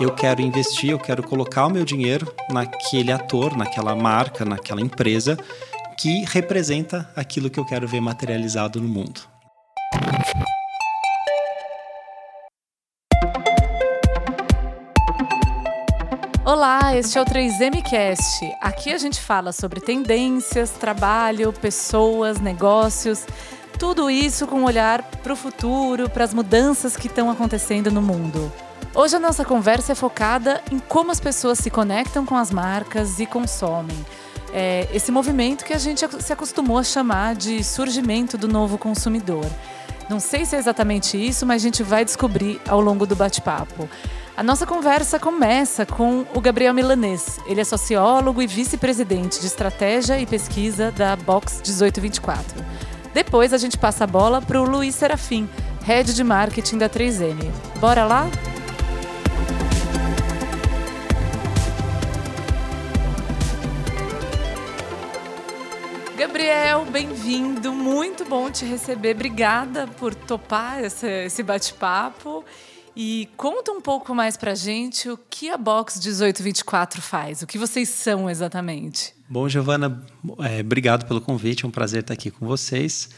eu quero investir, eu quero colocar o meu dinheiro naquele ator, naquela marca, naquela empresa que representa aquilo que eu quero ver materializado no mundo. Olá, este é o 3MCast. Aqui a gente fala sobre tendências, trabalho, pessoas, negócios, tudo isso com um olhar para o futuro, para as mudanças que estão acontecendo no mundo. Hoje a nossa conversa é focada em como as pessoas se conectam com as marcas e consomem. É esse movimento que a gente se acostumou a chamar de surgimento do novo consumidor. Não sei se é exatamente isso, mas a gente vai descobrir ao longo do bate-papo. A nossa conversa começa com o Gabriel Milanês. Ele é sociólogo e vice-presidente de estratégia e pesquisa da Box 1824. Depois a gente passa a bola para o Luiz Serafim, head de marketing da 3M. Bora lá? Bem-vindo. Muito bom te receber. Obrigada por topar esse, bate-papo. E conta um pouco mais pra gente o que a Box 1824 faz, o que vocês são exatamente. Bom, Giovana, é, obrigado pelo convite, é um prazer estar aqui com vocês.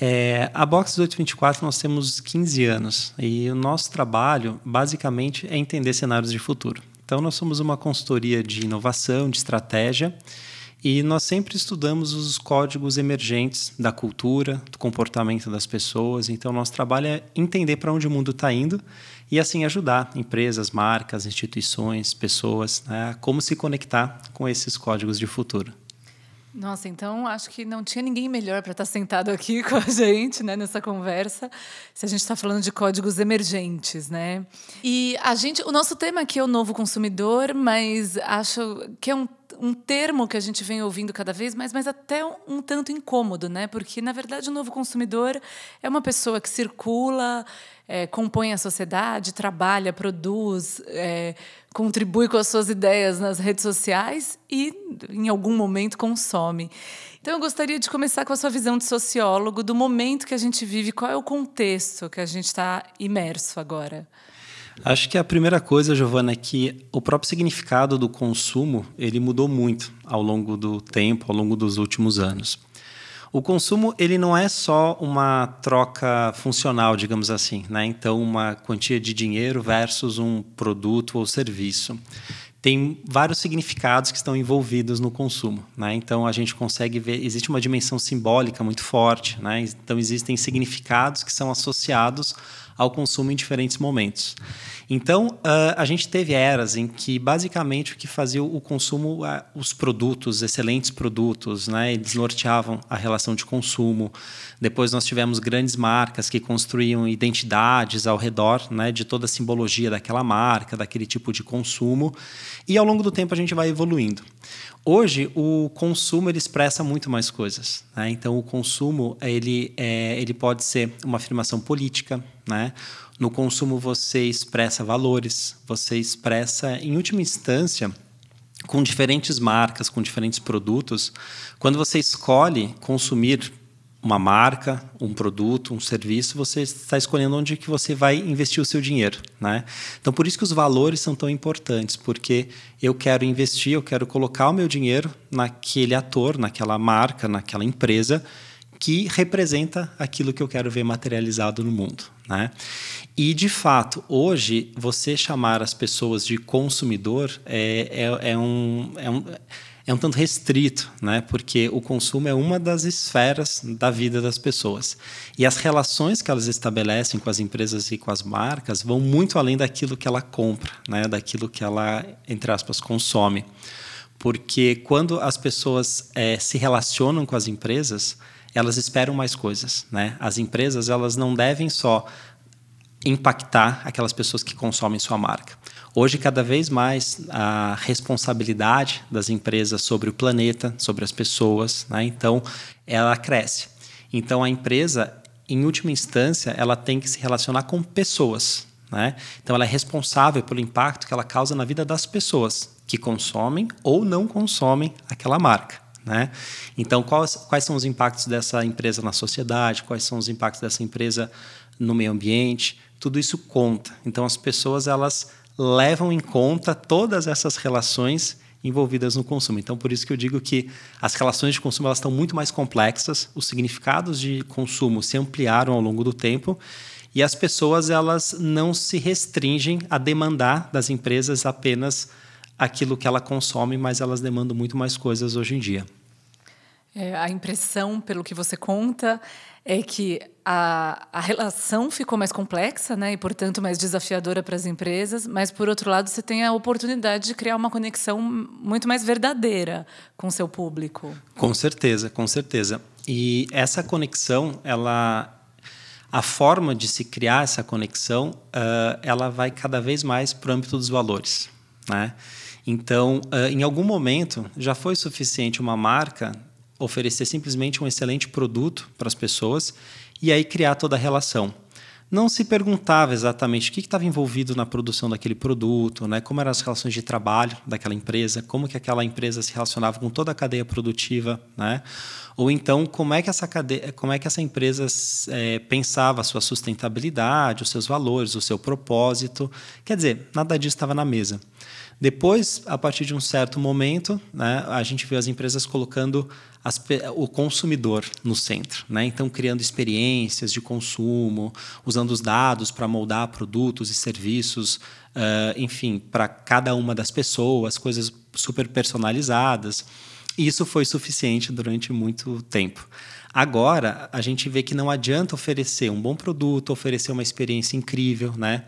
É, a Box 1824 nós temos 15 anos e o nosso trabalho basicamente é entender cenários de futuro. Então nós somos uma consultoria de inovação, de estratégia e nós sempre estudamos os códigos emergentes da cultura, do comportamento das pessoas. Então, nosso trabalho é entender para onde o mundo está indo e, assim, ajudar empresas, marcas, instituições, pessoas né, a como se conectar com esses códigos de futuro. Nossa, então acho que não tinha ninguém melhor para estar tá sentado aqui com a gente, né, nessa conversa, se a gente está falando de códigos emergentes, né? E a gente, o nosso tema aqui é o novo consumidor, mas acho que é um um termo que a gente vem ouvindo cada vez mais, mas até um, um, tanto incômodo, né? Porque, na verdade, o novo consumidor é uma pessoa que circula, é, compõe a sociedade, trabalha, produz, é, contribui com as suas ideias nas redes sociais e, em algum momento, consome. Então, eu gostaria de começar com a sua visão de sociólogo do momento que a gente vive, qual é o contexto que a gente está imerso agora. Acho que a primeira coisa, Giovana, é que o próprio significado do consumo ele mudou muito ao longo do tempo, ao longo dos últimos anos. O consumo ele não é só uma troca funcional, digamos assim, né? Então uma quantia de dinheiro versus um produto ou serviço. Tem vários significados que estão envolvidos no consumo, né? Então a gente consegue ver existe uma dimensão simbólica muito forte, né? Então existem significados que são associados ao consumo em diferentes momentos. Então, uh, a gente teve eras em que, basicamente, o que fazia o consumo, uh, os produtos, excelentes produtos, né, eles norteavam a relação de consumo. Depois, nós tivemos grandes marcas que construíam identidades ao redor né, de toda a simbologia daquela marca, daquele tipo de consumo. E, ao longo do tempo, a gente vai evoluindo. Hoje o consumo ele expressa muito mais coisas. Né? Então o consumo ele, é, ele pode ser uma afirmação política. Né? No consumo você expressa valores, você expressa, em última instância, com diferentes marcas, com diferentes produtos. Quando você escolhe consumir uma marca, um produto, um serviço, você está escolhendo onde que você vai investir o seu dinheiro, né? Então por isso que os valores são tão importantes, porque eu quero investir, eu quero colocar o meu dinheiro naquele ator, naquela marca, naquela empresa que representa aquilo que eu quero ver materializado no mundo, né? E de fato, hoje você chamar as pessoas de consumidor é, é, é um, é um é um tanto restrito, né? porque o consumo é uma das esferas da vida das pessoas. E as relações que elas estabelecem com as empresas e com as marcas vão muito além daquilo que ela compra, né? daquilo que ela, entre aspas, consome. Porque quando as pessoas é, se relacionam com as empresas, elas esperam mais coisas. Né? As empresas elas não devem só impactar aquelas pessoas que consomem sua marca. Hoje, cada vez mais, a responsabilidade das empresas sobre o planeta, sobre as pessoas, né? então, ela cresce. Então, a empresa, em última instância, ela tem que se relacionar com pessoas. Né? Então, ela é responsável pelo impacto que ela causa na vida das pessoas que consomem ou não consomem aquela marca. Né? Então, quais, quais são os impactos dessa empresa na sociedade? Quais são os impactos dessa empresa no meio ambiente? Tudo isso conta. Então, as pessoas elas levam em conta todas essas relações envolvidas no consumo. Então, por isso que eu digo que as relações de consumo elas estão muito mais complexas, os significados de consumo se ampliaram ao longo do tempo e as pessoas elas não se restringem a demandar das empresas apenas aquilo que ela consome, mas elas demandam muito mais coisas hoje em dia. É, a impressão, pelo que você conta, é que a, a relação ficou mais complexa, né, e portanto mais desafiadora para as empresas, mas por outro lado você tem a oportunidade de criar uma conexão muito mais verdadeira com o seu público. Com certeza, com certeza. E essa conexão, ela, a forma de se criar essa conexão, uh, ela vai cada vez mais para o âmbito dos valores, né? Então, uh, em algum momento, já foi suficiente uma marca oferecer simplesmente um excelente produto para as pessoas e aí criar toda a relação. Não se perguntava exatamente o que estava envolvido na produção daquele produto, né? como eram as relações de trabalho daquela empresa, como que aquela empresa se relacionava com toda a cadeia produtiva, né? ou então como é que essa, cadeia, como é que essa empresa é, pensava a sua sustentabilidade, os seus valores, o seu propósito. Quer dizer, nada disso estava na mesa. Depois, a partir de um certo momento, né, a gente vê as empresas colocando as, o consumidor no centro. Né? Então, criando experiências de consumo, usando os dados para moldar produtos e serviços, uh, enfim, para cada uma das pessoas, coisas super personalizadas. E isso foi suficiente durante muito tempo. Agora, a gente vê que não adianta oferecer um bom produto, oferecer uma experiência incrível, né?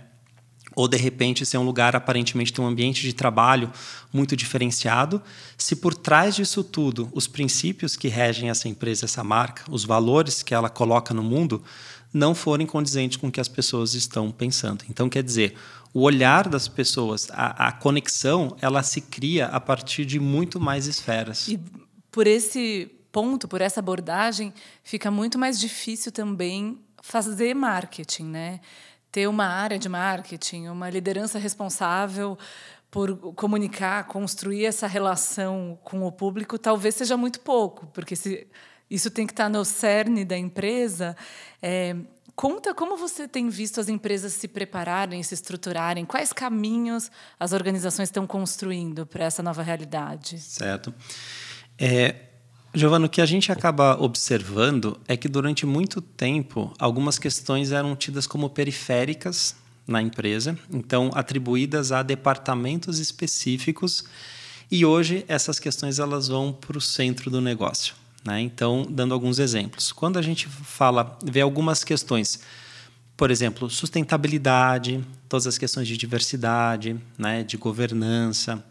Ou de repente ser um lugar aparentemente tem um ambiente de trabalho muito diferenciado, se por trás disso tudo os princípios que regem essa empresa, essa marca, os valores que ela coloca no mundo não forem condizentes com o que as pessoas estão pensando. Então, quer dizer, o olhar das pessoas, a, a conexão, ela se cria a partir de muito mais esferas. E por esse ponto, por essa abordagem, fica muito mais difícil também fazer marketing, né? Ter uma área de marketing, uma liderança responsável por comunicar, construir essa relação com o público, talvez seja muito pouco, porque se isso tem que estar no cerne da empresa. É, conta como você tem visto as empresas se prepararem, se estruturarem, quais caminhos as organizações estão construindo para essa nova realidade. Certo. É, Giovana, o que a gente acaba observando é que durante muito tempo algumas questões eram tidas como periféricas na empresa, então atribuídas a departamentos específicos, e hoje essas questões elas vão para o centro do negócio. Né? Então, dando alguns exemplos, quando a gente fala, vê algumas questões, por exemplo, sustentabilidade, todas as questões de diversidade, né, de governança,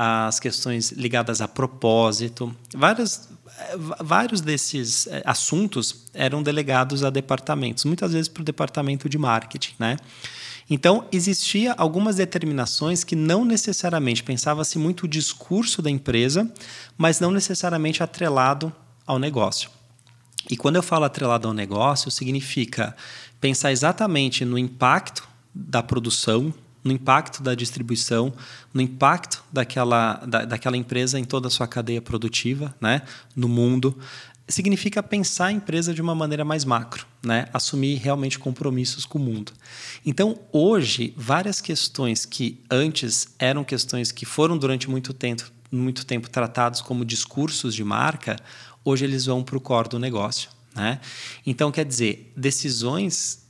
as questões ligadas a propósito, várias, vários desses eh, assuntos eram delegados a departamentos, muitas vezes para o departamento de marketing, né? Então, existia algumas determinações que não necessariamente pensava-se muito o discurso da empresa, mas não necessariamente atrelado ao negócio. E quando eu falo atrelado ao negócio, significa pensar exatamente no impacto da produção, no impacto da distribuição, no impacto daquela, da, daquela empresa em toda a sua cadeia produtiva, né, no mundo. Significa pensar a empresa de uma maneira mais macro, né? assumir realmente compromissos com o mundo. Então, hoje, várias questões que antes eram questões que foram durante muito tempo, muito tempo tratados como discursos de marca, hoje eles vão para o core do negócio. Né? Então, quer dizer, decisões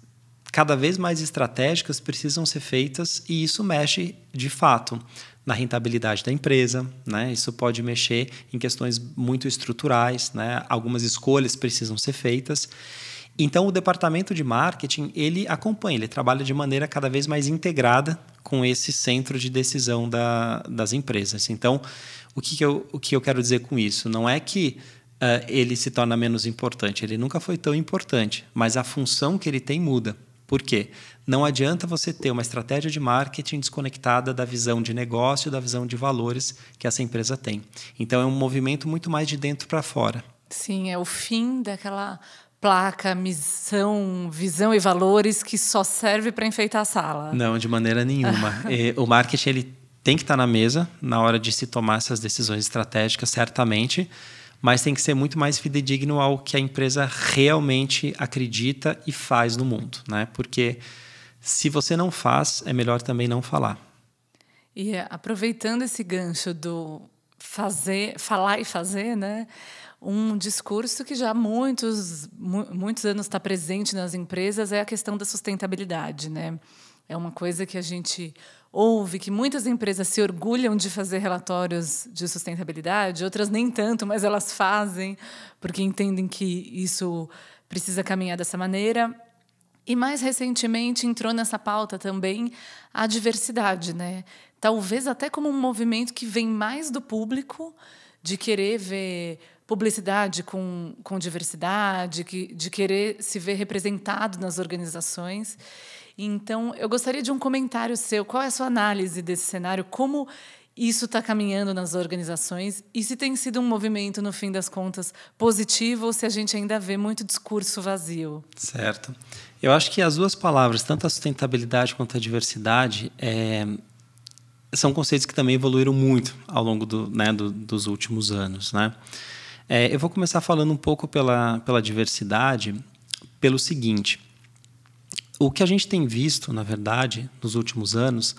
cada vez mais estratégicas precisam ser feitas e isso mexe de fato na rentabilidade da empresa, né? Isso pode mexer em questões muito estruturais, né? Algumas escolhas precisam ser feitas. Então o departamento de marketing ele acompanha, ele trabalha de maneira cada vez mais integrada com esse centro de decisão da, das empresas. Então o que, que, eu, o que eu quero dizer com isso não é que uh, ele se torna menos importante, ele nunca foi tão importante, mas a função que ele tem muda. Por quê? Não adianta você ter uma estratégia de marketing desconectada da visão de negócio, da visão de valores que essa empresa tem. Então é um movimento muito mais de dentro para fora. Sim, é o fim daquela placa, missão, visão e valores que só serve para enfeitar a sala. Não, de maneira nenhuma. o marketing ele tem que estar na mesa na hora de se tomar essas decisões estratégicas, certamente mas tem que ser muito mais fidedigno ao que a empresa realmente acredita e faz no mundo, né? Porque se você não faz, é melhor também não falar. E aproveitando esse gancho do fazer, falar e fazer, né? Um discurso que já há muitos, muitos anos está presente nas empresas é a questão da sustentabilidade, né? É uma coisa que a gente ouve que muitas empresas se orgulham de fazer relatórios de sustentabilidade, outras nem tanto, mas elas fazem porque entendem que isso precisa caminhar dessa maneira. E mais recentemente entrou nessa pauta também a diversidade, né? Talvez até como um movimento que vem mais do público de querer ver publicidade com, com diversidade, que, de querer se ver representado nas organizações. Então, eu gostaria de um comentário seu. Qual é a sua análise desse cenário? Como isso está caminhando nas organizações e se tem sido um movimento, no fim das contas, positivo ou se a gente ainda vê muito discurso vazio? Certo. Eu acho que as duas palavras, tanto a sustentabilidade quanto a diversidade, é, são conceitos que também evoluíram muito ao longo do, né, do, dos últimos anos. Né? É, eu vou começar falando um pouco pela, pela diversidade, pelo seguinte o que a gente tem visto, na verdade, nos últimos anos,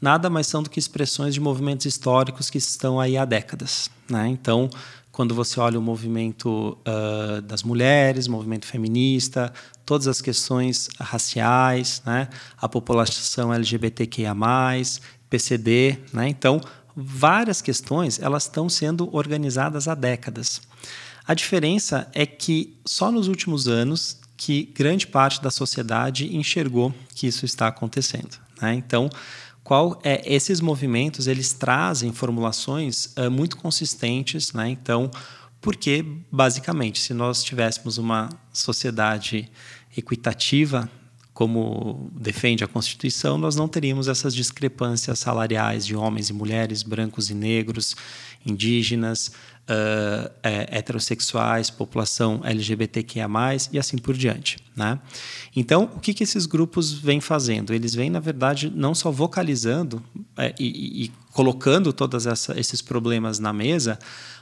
nada mais são do que expressões de movimentos históricos que estão aí há décadas. Né? Então, quando você olha o movimento uh, das mulheres, movimento feminista, todas as questões raciais, né? a população LGBTQIA+, PCD, né? então várias questões elas estão sendo organizadas há décadas. A diferença é que só nos últimos anos que grande parte da sociedade enxergou que isso está acontecendo. Né? Então, qual é esses movimentos eles trazem formulações uh, muito consistentes, né? Então, porque basicamente, se nós tivéssemos uma sociedade equitativa, como defende a Constituição, nós não teríamos essas discrepâncias salariais de homens e mulheres, brancos e negros, indígenas, uh, é, heterossexuais, população LGBTQIA+, e assim por diante. Né? Então, o que, que esses grupos vêm fazendo? Eles vêm, na verdade, não só vocalizando é, e, e, colocando todos esses problemas na mesa,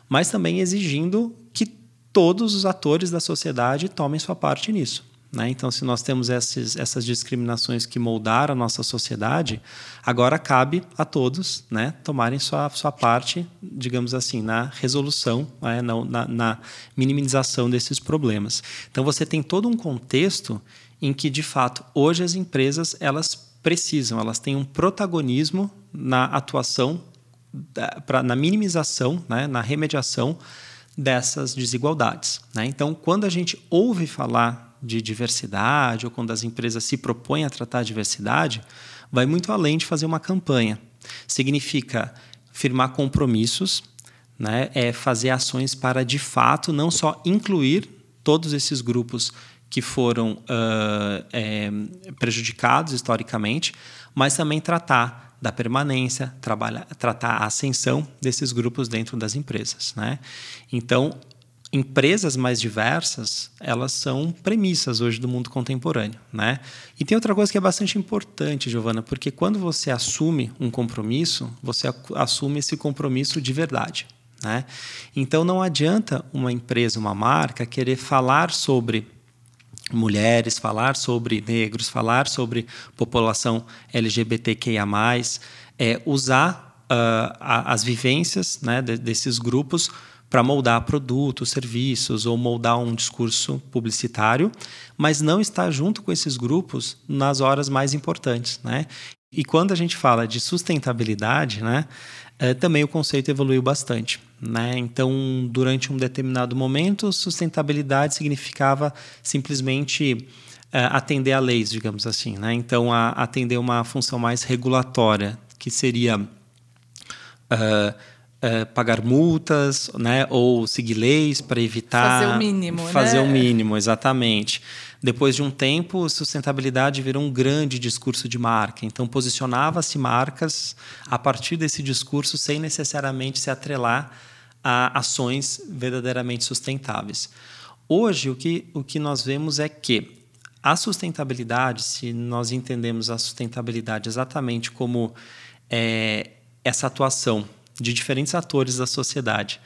mas também exigindo que todos os atores da sociedade tomem sua parte nisso. Né? Então, se nós temos esses, essas discriminações que moldaram a nossa sociedade, agora cabe a todos né, tomarem sua, sua parte, digamos assim, na resolução, né, na, na minimização desses problemas. Então, você tem todo um contexto em que, de fato, hoje as empresas elas precisam, elas têm um protagonismo na atuação, da, pra, na minimização, né, na remediação dessas desigualdades. Né? Então, quando a gente ouve falar de diversidade ou quando as empresas se propõem a tratar a diversidade, vai muito além de fazer uma campanha. Significa firmar compromissos, né? é fazer ações para, de fato, não só incluir todos esses grupos que foram uh, é, prejudicados historicamente, mas também tratar da permanência, trabalhar, tratar a ascensão desses grupos dentro das empresas. Né? Então, empresas mais diversas, elas são premissas hoje do mundo contemporâneo, né? E tem outra coisa que é bastante importante, Giovana, porque quando você assume um compromisso, você assume esse compromisso de verdade, né? Então não adianta uma empresa, uma marca querer falar sobre mulheres, falar sobre negros, falar sobre população LGBTQIA+, é, usar uh, as vivências né, desses grupos para moldar produtos, serviços ou moldar um discurso publicitário, mas não estar junto com esses grupos nas horas mais importantes, né? E quando a gente fala de sustentabilidade, né, é, também o conceito evoluiu bastante. Né? Então, durante um determinado momento, sustentabilidade significava simplesmente é, atender a leis, digamos assim. Né? Então, a, atender uma função mais regulatória, que seria. Uh, é, pagar multas, né, ou seguir leis para evitar fazer o mínimo, fazer né? o mínimo, exatamente. Depois de um tempo, sustentabilidade virou um grande discurso de marca. Então, posicionava-se marcas a partir desse discurso sem necessariamente se atrelar a ações verdadeiramente sustentáveis. Hoje, o que, o que nós vemos é que a sustentabilidade, se nós entendemos a sustentabilidade exatamente como é, essa atuação de diferentes atores da sociedade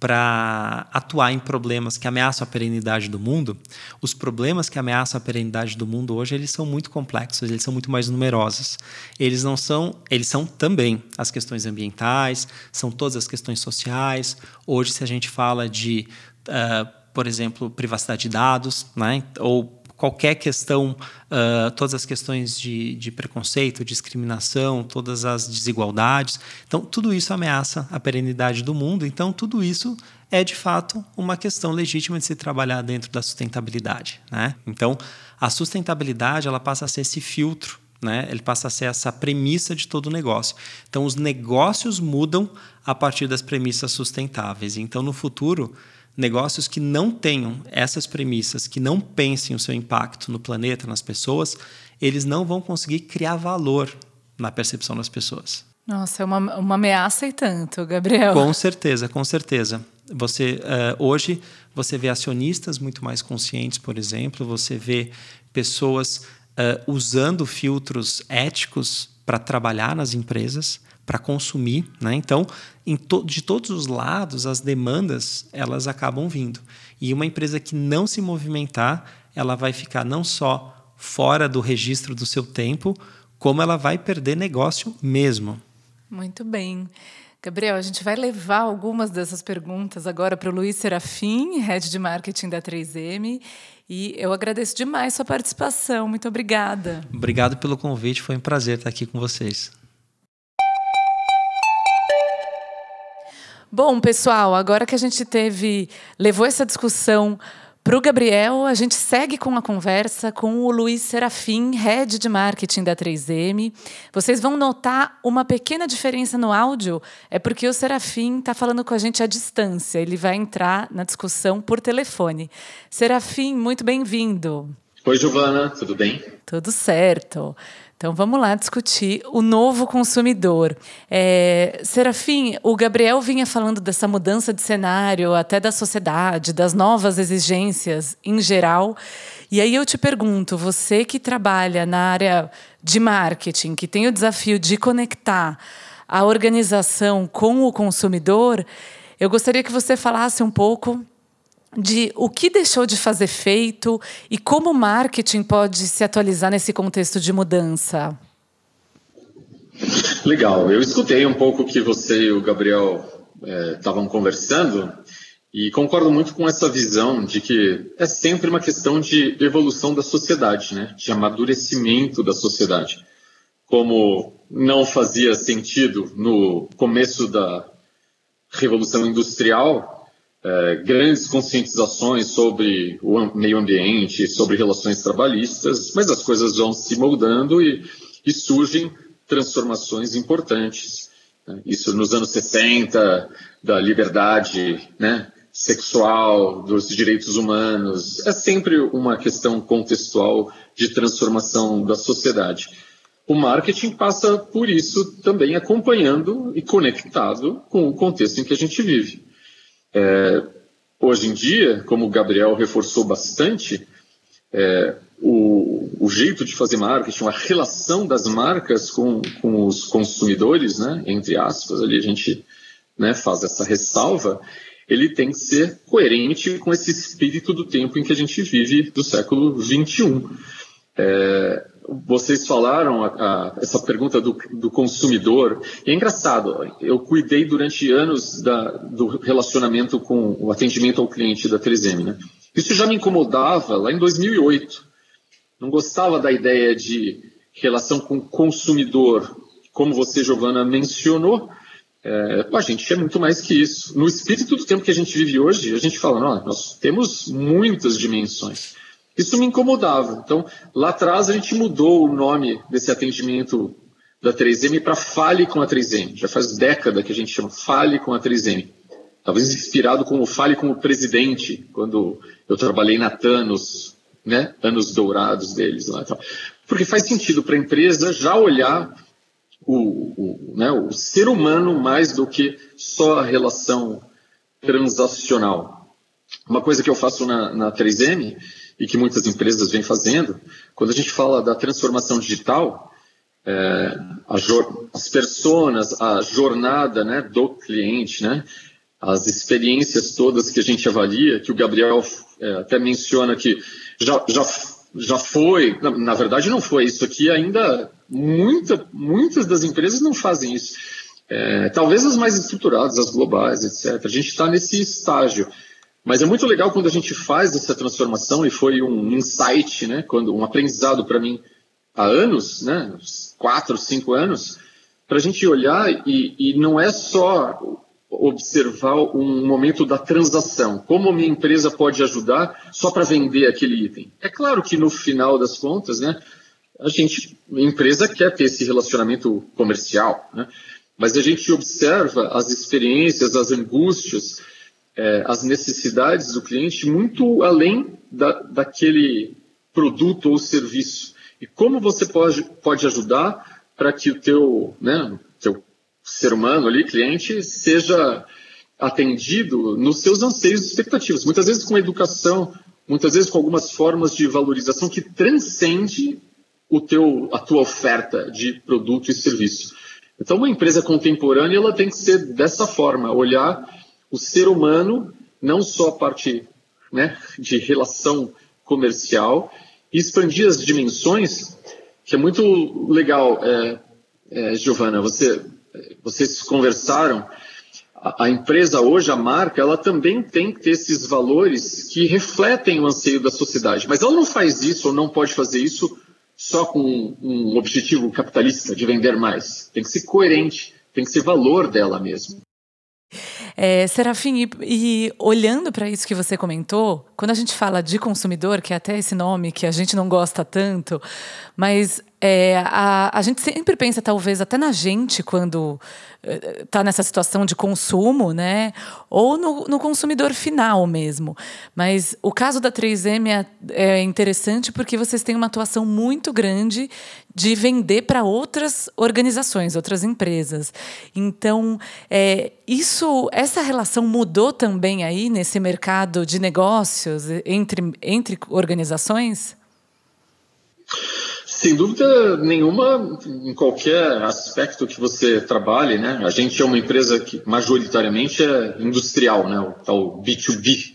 para atuar em problemas que ameaçam a perenidade do mundo, os problemas que ameaçam a perenidade do mundo hoje eles são muito complexos, eles são muito mais numerosos. Eles não são, eles são também as questões ambientais, são todas as questões sociais. Hoje, se a gente fala de, uh, por exemplo, privacidade de dados, né, ou qualquer questão, uh, todas as questões de, de, preconceito, discriminação, todas as desigualdades. Então, tudo isso ameaça a perenidade do mundo. Então, tudo isso é de fato uma questão legítima de se trabalhar dentro da sustentabilidade. Né? Então, a sustentabilidade ela passa a ser esse filtro. Né? Ele passa a ser essa premissa de todo o negócio. Então, os negócios mudam a partir das premissas sustentáveis. Então, no futuro, negócios que não tenham essas premissas, que não pensem o seu impacto no planeta, nas pessoas, eles não vão conseguir criar valor na percepção das pessoas. Nossa, é uma, uma ameaça e tanto, Gabriel. Com certeza, com certeza. Você uh, hoje você vê acionistas muito mais conscientes, por exemplo, você vê pessoas uh, usando filtros éticos para trabalhar nas empresas para consumir, né? Então, to de todos os lados, as demandas elas acabam vindo. E uma empresa que não se movimentar, ela vai ficar não só fora do registro do seu tempo, como ela vai perder negócio mesmo. Muito bem. Gabriel, a gente vai levar algumas dessas perguntas agora para o Luiz Serafim, head de marketing da 3M. E eu agradeço demais sua participação. Muito obrigada. Obrigado pelo convite, foi um prazer estar aqui com vocês. Bom, pessoal, agora que a gente teve, levou essa discussão para o Gabriel, a gente segue com a conversa com o Luiz Serafim, head de marketing da 3M. Vocês vão notar uma pequena diferença no áudio, é porque o Serafim está falando com a gente à distância. Ele vai entrar na discussão por telefone. Serafim, muito bem-vindo. Oi, Giovana, tudo bem? Tudo certo. Então vamos lá discutir o novo consumidor. É, Serafim, o Gabriel vinha falando dessa mudança de cenário, até da sociedade, das novas exigências em geral. E aí eu te pergunto, você que trabalha na área de marketing, que tem o desafio de conectar a organização com o consumidor, eu gostaria que você falasse um pouco de o que deixou de fazer feito e como o marketing pode se atualizar nesse contexto de mudança. Legal, eu escutei um pouco o que você e o Gabriel estavam é, conversando e concordo muito com essa visão de que é sempre uma questão de evolução da sociedade, né? de amadurecimento da sociedade. Como não fazia sentido no começo da Revolução Industrial é, grandes conscientizações sobre o meio ambiente, sobre relações trabalhistas, mas as coisas vão se moldando e, e surgem transformações importantes. Né? Isso nos anos 60, da liberdade né, sexual, dos direitos humanos, é sempre uma questão contextual de transformação da sociedade. O marketing passa por isso também acompanhando e conectado com o contexto em que a gente vive. É, hoje em dia, como o Gabriel reforçou bastante, é, o, o, jeito de fazer marketing, a relação das marcas com, com os consumidores, né, entre aspas, ali a gente né, faz essa ressalva, ele tem que ser coerente com esse espírito do tempo em que a gente vive, do século XXI. É, vocês falaram a, a, essa pergunta do, do, consumidor. É engraçado, eu cuidei durante anos da, do relacionamento com o atendimento ao cliente da 3M. Né? Isso já me incomodava lá em 2008. Não gostava da ideia de relação com o consumidor, como você, Giovana, mencionou. É, a gente é muito mais que isso. No espírito do tempo que a gente vive hoje, a gente fala, nós temos muitas dimensões. Isso me incomodava. Então, lá atrás a gente mudou o nome desse atendimento da 3M para Fale com a 3M. Já faz década que a gente chama Fale com a 3M. Talvez inspirado com o Fale com o Presidente, quando eu trabalhei na Thanos, né? anos dourados deles lá. Porque faz sentido para a empresa já olhar o, o, né, o ser humano mais do que só a relação transacional. Uma coisa que eu faço na, na 3M e que muitas empresas vêm fazendo, quando a gente fala da transformação digital, é, as pessoas, a jornada né, do cliente, né, as experiências todas que a gente avalia, que o Gabriel é, até menciona que já, já, já foi, na, na, verdade não foi, isso aqui ainda, muita, muitas das empresas não fazem isso. É, talvez as mais estruturadas, as globais, etc. A gente está nesse estágio. Mas é muito legal quando a gente faz essa transformação, e foi um insight, né, quando, um aprendizado para mim há anos, né, quatro, cinco anos, para a gente olhar e, e não é só observar um momento da transação, como a minha empresa pode ajudar só para vender aquele item. É claro que no final das contas, né, a gente, a empresa quer ter esse relacionamento comercial, né, mas a gente observa as experiências, as angústias, é, as necessidades do cliente muito além da, daquele produto ou serviço. E como você pode, pode ajudar para que o teu, né, teu ser humano ali, cliente, seja atendido nos seus anseios e expectativas. Muitas vezes com educação, muitas vezes com algumas formas de valorização que transcende o teu, a tua oferta de produto e serviço. Então, uma empresa contemporânea ela tem que ser dessa forma, olhar o ser humano, não só a parte né, de relação comercial, e expandir as dimensões, que é muito legal, é, é, Giovana, você, vocês conversaram, a, a empresa hoje, a marca, ela também tem que ter esses valores que refletem o anseio da sociedade, mas ela não faz isso ou não pode fazer isso só com um objetivo capitalista de vender mais. Tem que ser coerente, tem que ser valor dela mesmo. É, Serafim, e, e olhando para isso que você comentou, quando a gente fala de consumidor, que é até esse nome que a gente não gosta tanto, mas é, a, a gente sempre pensa, talvez, até na gente, quando está nessa situação de consumo, né? Ou no, no, consumidor final mesmo. Mas o caso da 3M é, é interessante porque vocês têm uma atuação muito grande de vender para outras organizações, outras empresas. Então, é, isso, essa relação mudou também aí nesse mercado de negócios entre, entre organizações? Sem dúvida nenhuma, em qualquer aspecto que você trabalhe, né? A gente é uma empresa que majoritariamente é industrial, né? O tal B2B.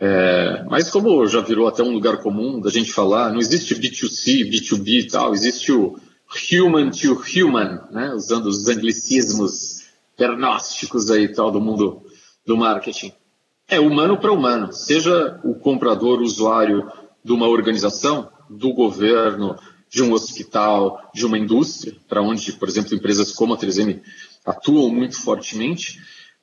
É, mas como já virou até um lugar comum da gente falar, não existe B2C, B2B e tal, existe o human to human, né? Usando os anglicismos pernósticos aí tal do mundo do marketing. É humano para humano, seja o comprador, usuário de uma organização, do governo, de um hospital, de uma indústria, para onde, por exemplo, empresas como a 3M atuam muito fortemente,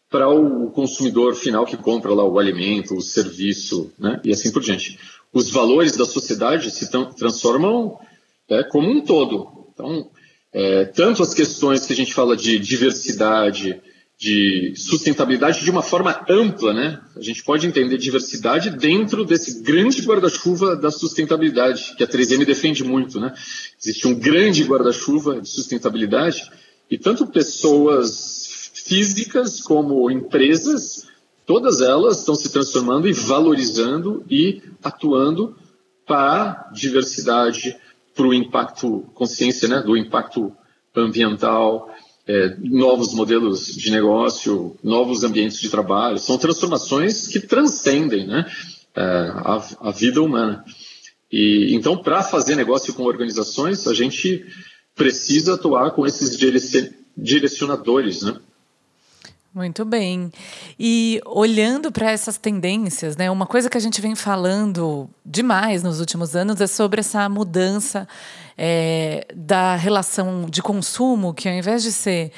para o consumidor final que compra lá o alimento, o serviço, né? e assim por diante. Os valores da sociedade se transformam é, como um todo. Então, é, tanto as questões que a gente fala de diversidade, de sustentabilidade de uma forma ampla, né? A gente pode entender diversidade dentro desse grande guarda-chuva da sustentabilidade, que a 3M defende muito, né? Existe um grande guarda-chuva de sustentabilidade e tanto pessoas físicas como empresas, todas elas estão se transformando e valorizando e atuando para a diversidade, para o impacto, consciência né, do impacto ambiental, é, novos modelos de negócio, novos ambientes de trabalho, são transformações que transcendem né, é, a, a vida humana. E então, para fazer negócio com organizações, a gente precisa atuar com esses direcionadores, né? Muito bem. E olhando para essas tendências, né, uma coisa que a gente vem falando demais nos últimos anos é sobre essa mudança é, da relação de consumo, que ao invés de ser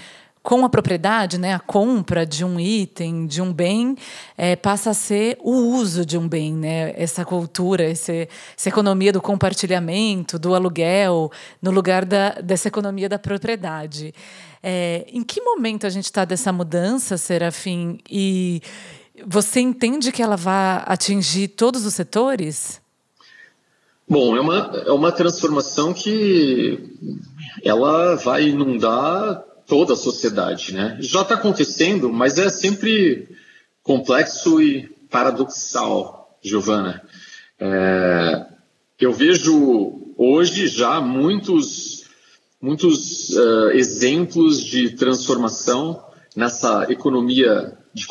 com a propriedade, né, a compra de um item, de um bem, é, passa a ser o uso de um bem, né? Essa cultura, esse, essa economia do compartilhamento, do aluguel, no lugar da, dessa economia da propriedade. É, em que momento a gente está dessa mudança, Serafim? E você entende que ela vai atingir todos os setores? Bom, é uma, é uma transformação que ela vai inundar toda a sociedade, né? Já está acontecendo, mas é sempre complexo e paradoxal, Giovana. É, eu vejo hoje já muitos, muitos uh, exemplos de transformação nessa economia de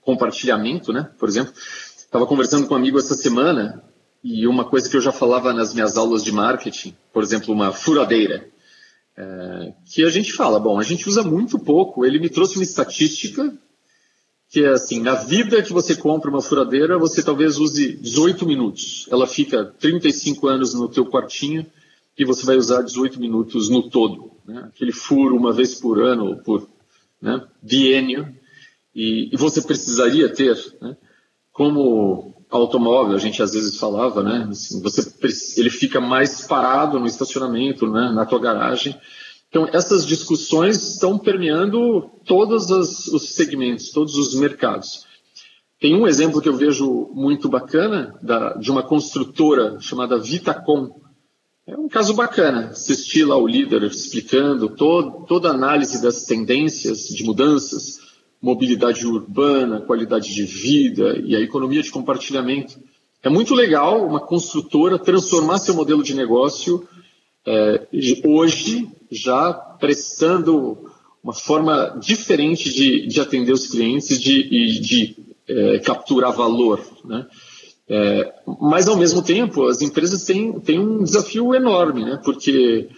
compartilhamento, né? Por exemplo, estava conversando com um amigo essa semana e uma coisa que eu já falava nas minhas aulas de marketing, por exemplo, uma furadeira, é, que a gente fala, bom, a gente usa muito pouco. Ele me trouxe uma estatística que é assim, na vida que você compra uma furadeira, você talvez use 18 minutos. Ela fica 35 anos no teu quartinho e você vai usar 18 minutos no todo. Né? Aquele furo uma vez por ano ou por né, biênio. E, e, você precisaria ter, né, como automóvel, a gente às vezes falava, né, assim, você, ele fica mais parado no estacionamento, né, na tua garagem. Então, essas discussões estão permeando todos os segmentos, todos os mercados. Tem um exemplo que eu vejo muito bacana da, de uma construtora chamada Vitacom, é um caso bacana assistir lá o líder explicando todo, toda a análise das tendências de mudanças, mobilidade urbana, qualidade de vida e a economia de compartilhamento. É muito legal uma construtora transformar seu modelo de negócio é, hoje já prestando uma forma diferente de, de atender os clientes e de, de, de é, capturar valor. Né? É, mas, ao mesmo tempo, as empresas têm, têm um desafio enorme, né? porque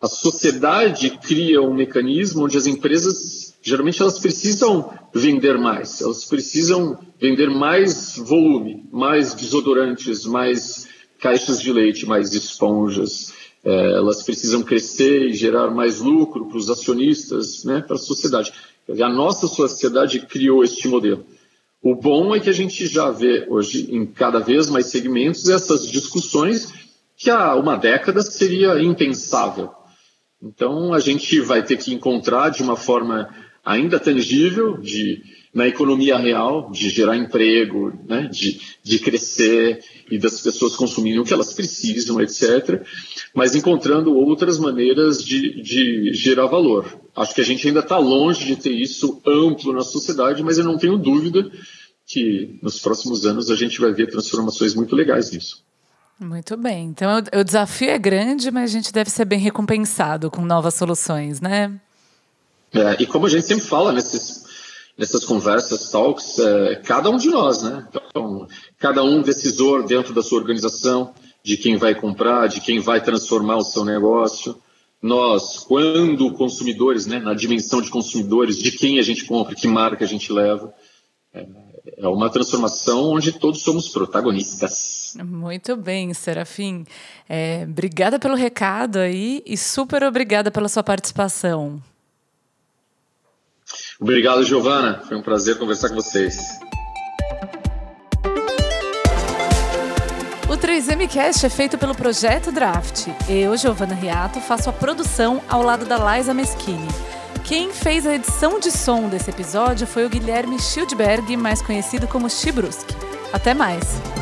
a sociedade cria um mecanismo onde as empresas, geralmente, elas precisam vender mais, elas precisam vender mais volume, mais desodorantes, mais caixas de leite, mais esponjas, é, elas precisam crescer e gerar mais lucro para os acionistas, né, para a sociedade. A nossa sociedade criou este modelo. O bom é que a gente já vê hoje em cada vez mais segmentos essas discussões que há uma década seria impensável. Então a gente vai ter que encontrar de uma forma ainda tangível, de, na economia real, de gerar emprego, né, de, de crescer e das pessoas consumirem o que elas precisam, etc. Mas encontrando outras maneiras de, de gerar valor. Acho que a gente ainda está longe de ter isso amplo na sociedade, mas eu não tenho dúvida que nos próximos anos a gente vai ver transformações muito legais nisso. Muito bem. Então o desafio é grande, mas a gente deve ser bem recompensado com novas soluções, né? É, e como a gente sempre fala nesses, nessas conversas, talks, é, cada um de nós, né? Então, cada um decisor dentro da sua organização, de quem vai comprar, de quem vai transformar o seu negócio. Nós, quando consumidores, né, na dimensão de consumidores, de quem a gente compra, que marca a gente leva, é, é uma transformação onde todos somos protagonistas. Muito bem, Serafim. É, obrigada pelo recado aí e super obrigada pela sua participação. Obrigado, Giovana. Foi um prazer conversar com vocês. O 3MCast é feito pelo Projeto Draft. Eu, Giovana Riato, faço a produção ao lado da Liza Meschini. Quem fez a edição de som desse episódio foi o Guilherme Schildberg, mais conhecido como Chibruski. Até mais!